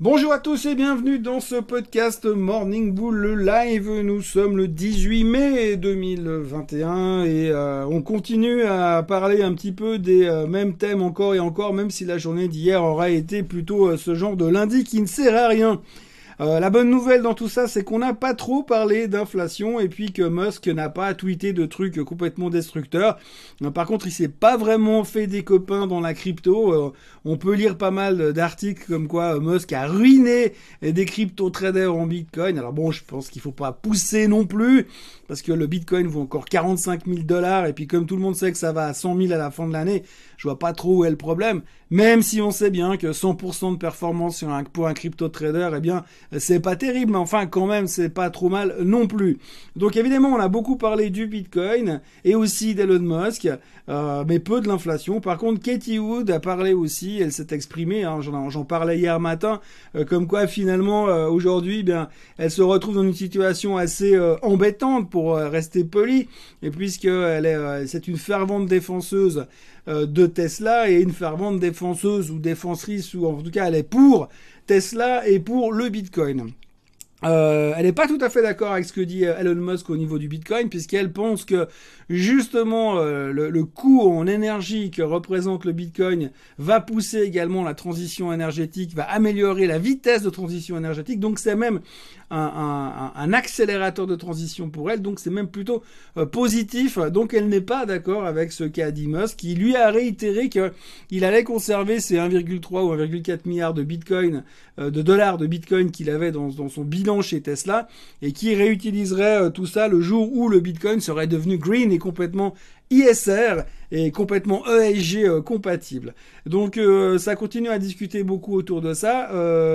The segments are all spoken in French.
Bonjour à tous et bienvenue dans ce podcast Morning Bull Live. Nous sommes le 18 mai 2021 et euh, on continue à parler un petit peu des euh, mêmes thèmes encore et encore, même si la journée d'hier aura été plutôt euh, ce genre de lundi qui ne sert à rien. Euh, la bonne nouvelle dans tout ça, c'est qu'on n'a pas trop parlé d'inflation et puis que Musk n'a pas tweeté de trucs complètement destructeurs. Euh, par contre, il s'est pas vraiment fait des copains dans la crypto. Euh, on peut lire pas mal d'articles comme quoi Musk a ruiné des crypto traders en Bitcoin. Alors bon, je pense qu'il faut pas pousser non plus parce que le Bitcoin vaut encore 45 000 dollars et puis comme tout le monde sait que ça va à 100 000 à la fin de l'année, je vois pas trop où est le problème. Même si on sait bien que 100% de performance pour un crypto trader, eh bien, c'est pas terrible, mais enfin, quand même, c'est pas trop mal non plus. Donc, évidemment, on a beaucoup parlé du Bitcoin et aussi d'Elon Musk, euh, mais peu de l'inflation. Par contre, Katie Wood a parlé aussi, elle s'est exprimée, hein, j'en parlais hier matin, euh, comme quoi, finalement, euh, aujourd'hui, eh bien, elle se retrouve dans une situation assez embêtante pour rester polie, et puisque elle est, c'est une fervente défenseuse de Tesla et une fervente défenseuse ou défensrice, ou en tout cas elle est pour Tesla et pour le Bitcoin. Euh, elle n'est pas tout à fait d'accord avec ce que dit Elon Musk au niveau du Bitcoin, puisqu'elle pense que justement euh, le, coût en énergie que représente le Bitcoin va pousser également la transition énergétique, va améliorer la vitesse de transition énergétique. Donc c'est même un, accélérateur de transition pour elle. Donc c'est même plutôt euh, positif. Donc elle n'est pas d'accord avec ce qu'a dit Musk, qui lui a réitéré qu'il allait conserver ses 1,3 ou 1,4 milliards de Bitcoin, de dollars de Bitcoin qu'il avait dans, dans son bilan chez Tesla et qui réutiliserait euh, tout ça le jour où le Bitcoin serait devenu green et complètement ISR et complètement ESG euh, compatible. Donc euh, ça continue à discuter beaucoup autour de ça.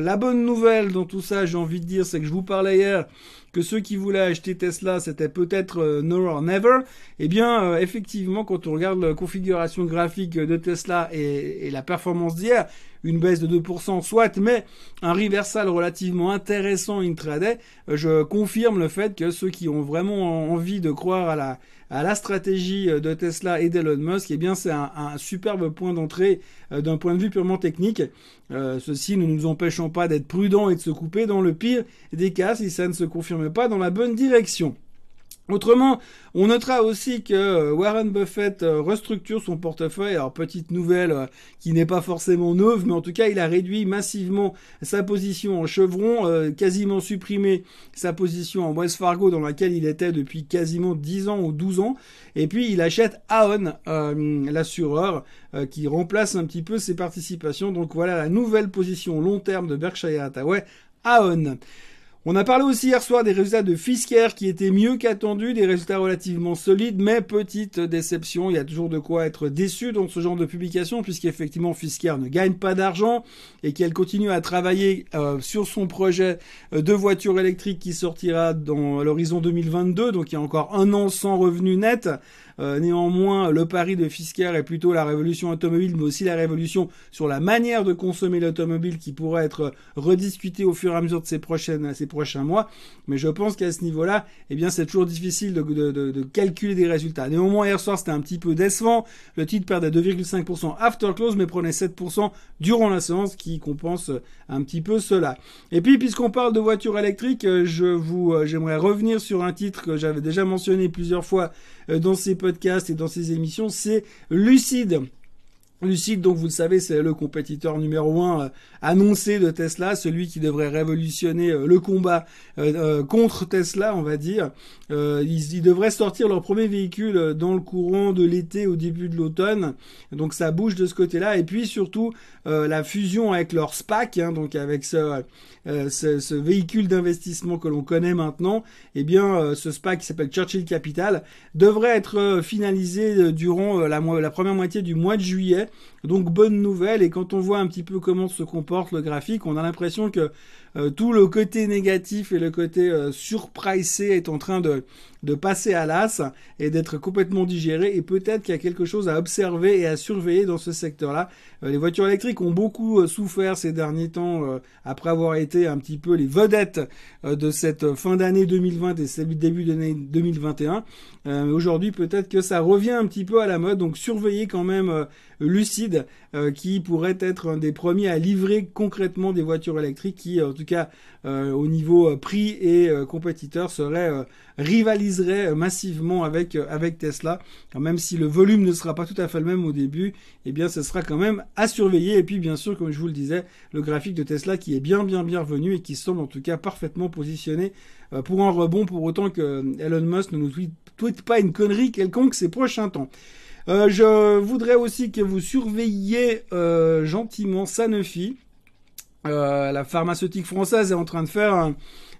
la bonne nouvelle dans tout ça, j'ai envie de dire, c'est que je vous parlais hier que ceux qui voulaient acheter Tesla, c'était peut-être euh, now or never. Eh bien, effectivement, quand on regarde la configuration graphique de Tesla et, et la performance d'hier, une baisse de 2%, soit, mais un reversal relativement intéressant intraday, je confirme le fait que ceux qui ont vraiment envie de croire à la, à la stratégie de Tesla et d'Elon Musk, eh bien c'est un, superbe point d'entrée euh, d'un point de vue purement technique. Euh, ceci ne nous empêchant pas d'être prudents et de se couper dans le pire des cas si ça ne se confirme pas dans la bonne direction. Autrement, on notera aussi que euh, Warren Buffett euh, restructure son portefeuille. Alors petite nouvelle euh, qui n'est pas forcément neuve, mais en tout cas il a réduit massivement sa position en Chevron, quasiment supprimé sa position en West Fargo dans laquelle il était depuis quasiment 10 ans ou 12 ans. Et puis il achète Aon, l'assureur, qui remplace un petit peu ses participations. Donc voilà la nouvelle position long terme de Berkshire Hathaway, Aon. On a parlé aussi hier soir des résultats de Fisker qui étaient mieux qu'attendus, des résultats relativement solides, mais petite déception. Il y a toujours de quoi être déçu dans ce genre de publication, puisqu'effectivement Fisker ne gagne pas d'argent et qu'elle continue à travailler euh, sur son projet euh, de voiture électrique qui sortira dans l'horizon 2022, donc il y a encore un an sans revenu net. Euh, néanmoins, le pari de Fisker est plutôt la révolution automobile, mais aussi la révolution sur la manière de consommer l'automobile qui pourrait être rediscutée au fur et à mesure de ces, prochaines, ces prochains mois. Mais je pense qu'à ce niveau-là, eh bien, c'est toujours difficile de, de, calculer des résultats. Néanmoins, hier soir, c'était un petit peu décevant. Le titre perdait 2,5% after close, mais prenait 7% durant la séance, qui compense un petit peu cela. Et puis, puisqu'on parle de voitures électriques, vous, euh, j'aimerais revenir sur un titre que j'avais déjà mentionné plusieurs fois euh, dans ces podcasts et dans ces émissions, c'est Lucide. Lucide, donc vous le savez, c'est le compétiteur numéro un euh, annoncé de Tesla, celui qui devrait révolutionner euh, le combat euh, contre Tesla, on va dire. Ils, devraient sortir leur premier véhicule dans le courant de l'été, au début de l'automne. Donc ça bouge de ce côté-là. Et puis surtout la fusion avec leur SPAC, hein, donc avec ce, ce, véhicule d'investissement que l'on connaît maintenant. Eh bien, ce SPAC qui s'appelle Churchill Capital devrait être finalisé durant la, première moitié du mois de juillet. Donc bonne nouvelle et quand on voit un petit peu comment se comporte le graphique, on a l'impression que euh, tout le côté négatif et le côté euh, surpricé est en train de, passer à l'as et d'être complètement digéré et peut-être qu'il y a quelque chose à observer et à surveiller dans ce secteur-là. Euh, les voitures électriques ont beaucoup souffert ces derniers temps après avoir été un petit peu les vedettes de cette fin d'année 2020 et début d'année 2021. Aujourd'hui peut-être que ça revient un petit peu à la mode donc surveillez quand même Lucide, qui pourrait être un des premiers à livrer concrètement des voitures électriques qui, en tout cas au niveau prix et compétiteurs, serait rivaliserait massivement avec avec Tesla. même si le volume ne sera pas tout à fait le même au début, eh bien, ce sera quand même à surveiller. Et puis, bien sûr, comme je vous le disais, le graphique de Tesla qui est bien, bien, bien revenu et qui semble en tout cas parfaitement positionné euh, pour un rebond, pour autant que Elon Musk ne nous tweet, pas une connerie quelconque ces prochains temps. Euh, je voudrais aussi que vous surveilliez euh, gentiment Sanofi. la pharmaceutique française est en train de faire un,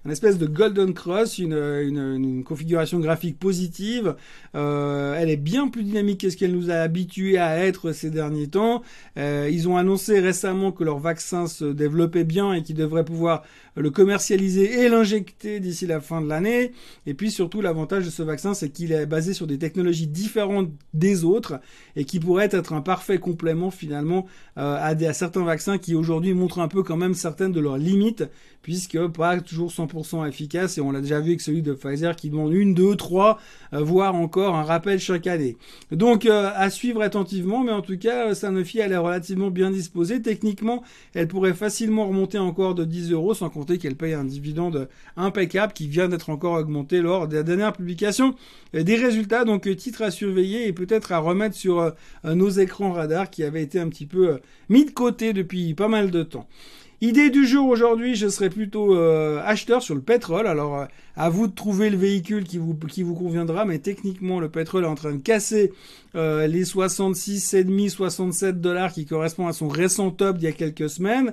une espèce de Golden Cross, une, une, configuration graphique positive. Euh, elle est bien plus dynamique que ce qu'elle nous a habitués à être ces derniers temps. Euh, ils ont annoncé récemment que leur vaccin se développait bien et qu'ils devraient pouvoir le commercialiser et l'injecter d'ici la fin de l'année. Et puis surtout, l'avantage de ce vaccin, c'est qu'il est basé sur des technologies différentes des autres et qui pourrait être un parfait complément finalement euh, à, à certains vaccins qui aujourd'hui montrent un peu quand même certaines de leurs limites puisque pas toujours 100% efficace et on l'a déjà vu avec celui de Pfizer qui demande une, deux, trois, euh, voire encore un rappel chaque année. Donc euh, à suivre attentivement, mais en tout cas Sanofi elle est relativement bien disposée. Techniquement, elle pourrait facilement remonter encore de 10 euros sans compter qu'elle paye un dividende impeccable qui vient d'être encore augmenté lors de la dernière publication des résultats. Donc titre à surveiller et peut-être à remettre sur euh, nos écrans radars qui avaient été un petit peu mis de côté depuis pas mal de temps. Idée du jour aujourd'hui, je serai plutôt euh, acheteur sur le pétrole. Alors euh, à vous de trouver le véhicule qui vous qui vous conviendra, mais techniquement le pétrole est en train de casser euh, les 66,5 67 dollars qui correspondent à son récent top d'il y a quelques semaines.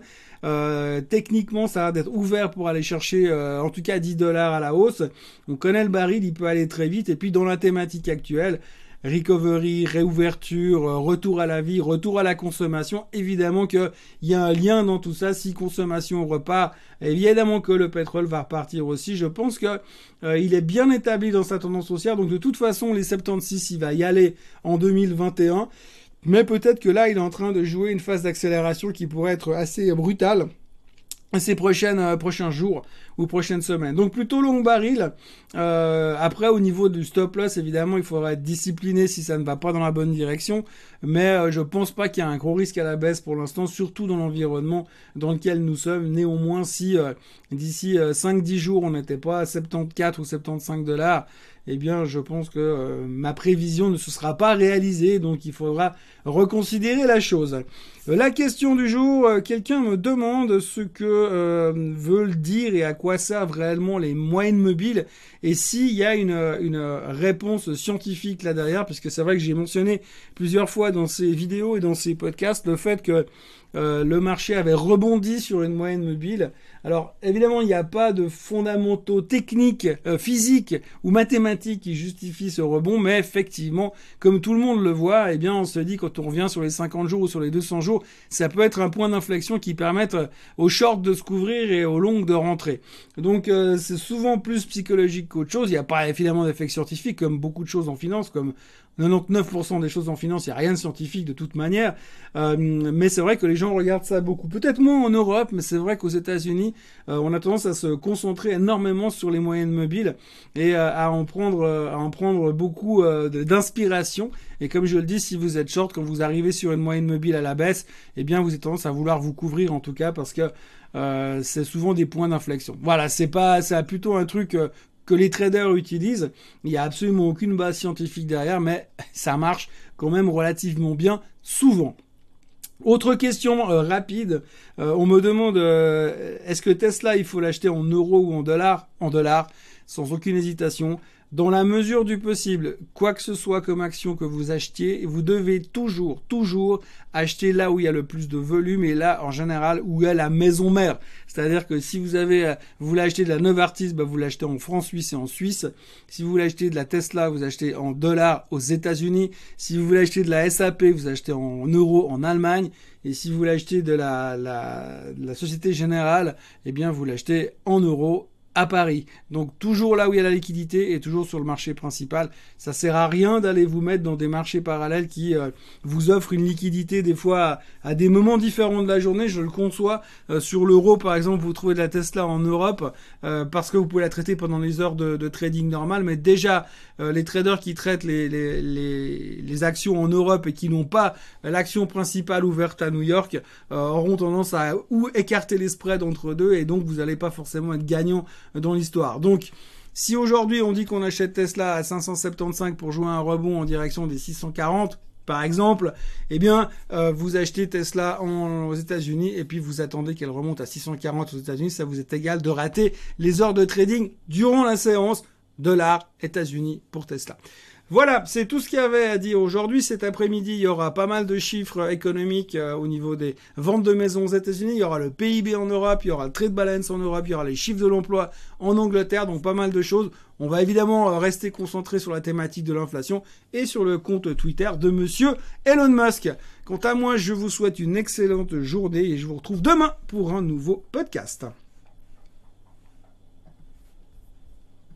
techniquement, ça a d'être ouvert pour aller chercher en tout cas 10 dollars à la hausse. On connaît le baril, il peut aller très vite. Et puis dans la thématique actuelle, recovery, réouverture, euh, retour à la vie, retour à la consommation. Évidemment qu'il y a un lien dans tout ça. Si consommation repart, évidemment que le pétrole va repartir aussi. Je pense que euh, il est bien établi dans sa tendance haussière. Donc de toute façon, les 76, il va y aller en 2021. Mais peut-être que là, il est en train de jouer une phase d'accélération qui pourrait être assez brutale ces euh, prochains jours ou prochaines semaines. Donc plutôt long baril. Euh, après au niveau du stop loss, évidemment, il faudra être discipliné si ça ne va pas dans la bonne direction. Mais euh, je pense pas qu'il y a un gros risque à la baisse pour l'instant, surtout dans l'environnement dans lequel nous sommes. Néanmoins, si euh, d'ici 5-10 jours on n'était pas à 74 ou 75 dollars, eh bien, je pense que ma prévision ne se sera pas réalisée, donc il faudra reconsidérer la chose. La question du jour, quelqu'un me demande ce que veulent dire et à quoi servent réellement les moyennes mobiles, et s'il y a une, une réponse scientifique là derrière, puisque c'est vrai que j'ai mentionné plusieurs fois dans ces vidéos et dans ces podcasts le fait que le marché avait rebondi sur une moyenne mobile. Alors évidemment, il n'y a pas de fondamentaux techniques, euh, physiques ou mathématiques qui justifient ce rebond, mais effectivement, comme tout le monde le voit, eh bien on se dit quand on revient sur les 50 jours ou sur les 200 jours, ça peut être un point d'inflexion qui permette euh, aux shorts de se couvrir et aux longues de rentrer. Donc euh, c'est souvent plus psychologique qu'autre chose. Il n'y a pas évidemment d'effet scientifique comme beaucoup de choses en finance, comme 99% des choses en finance, il n'y a rien de scientifique de toute manière. Euh, mais c'est vrai que les gens regardent ça beaucoup. Peut-être moins en Europe, mais c'est vrai qu'aux États-Unis, euh, on a tendance à se concentrer énormément sur les moyennes mobiles et euh, à en prendre, à en prendre beaucoup d'inspiration. Et comme je le dis, si vous êtes short, quand vous arrivez sur une moyenne mobile à la baisse, eh bien, vous avez tendance à vouloir vous couvrir en tout cas parce que c'est souvent des points d'inflexion. Voilà, c'est pas, c'est plutôt un truc que les traders utilisent. Il n'y a absolument aucune base scientifique derrière, mais ça marche quand même relativement bien souvent. Autre question euh, rapide, euh, on me demande euh, est-ce que Tesla il faut l'acheter en euros ou en dollars? En dollars, sans aucune hésitation. Dans la mesure du possible, quoi que ce soit comme action que vous achetiez, vous devez toujours, toujours acheter là où il y a le plus de volume et là, en général, où a la maison mère. C'est-à-dire que si vous avez, vous voulez acheter de la Novartis, bah, vous l'achetez en francs suisse et en Suisse. Si vous voulez acheter de la Tesla, vous achetez en dollars aux États-Unis. Si vous voulez acheter de la SAP, vous achetez en euros en Allemagne. Et si vous voulez acheter de la, la, la Société Générale, eh bien, vous l'achetez en euros à Paris. Donc toujours là où il y a la liquidité et toujours sur le marché principal. Ça sert à rien d'aller vous mettre dans des marchés parallèles qui euh, vous offrent une liquidité des fois à, des moments différents de la journée. Je le conçois. Euh, sur l'euro par exemple, vous trouvez de la Tesla en Europe euh, parce que vous pouvez la traiter pendant les heures de, de trading normal. Mais déjà les traders qui traitent les, les, les, les, actions en Europe et qui n'ont pas l'action principale ouverte à New York auront tendance à ou écarter les spreads entre deux et donc vous n'allez pas forcément être gagnant dans l'histoire. Donc, si aujourd'hui on dit qu'on achète Tesla à 575 pour jouer un rebond en direction des 640, par exemple, eh bien, euh, vous achetez Tesla aux États-Unis et puis vous attendez qu'elle remonte à 640 aux États-Unis, ça vous est égal de rater les heures de trading durant la séance. Dollars États-Unis pour Tesla. Voilà, c'est tout ce qu'il y avait à dire aujourd'hui. Cet après-midi, il y aura pas mal de chiffres économiques euh, au niveau des ventes de maisons aux États-Unis. Il y aura le PIB en Europe, il y aura le trade balance en Europe, il y aura les chiffres de l'emploi en Angleterre, donc pas mal de choses. On va évidemment euh, rester concentré sur la thématique de l'inflation et sur le compte Twitter de monsieur Elon Musk. Quant à moi, je vous souhaite une excellente journée et je vous retrouve demain pour un nouveau podcast.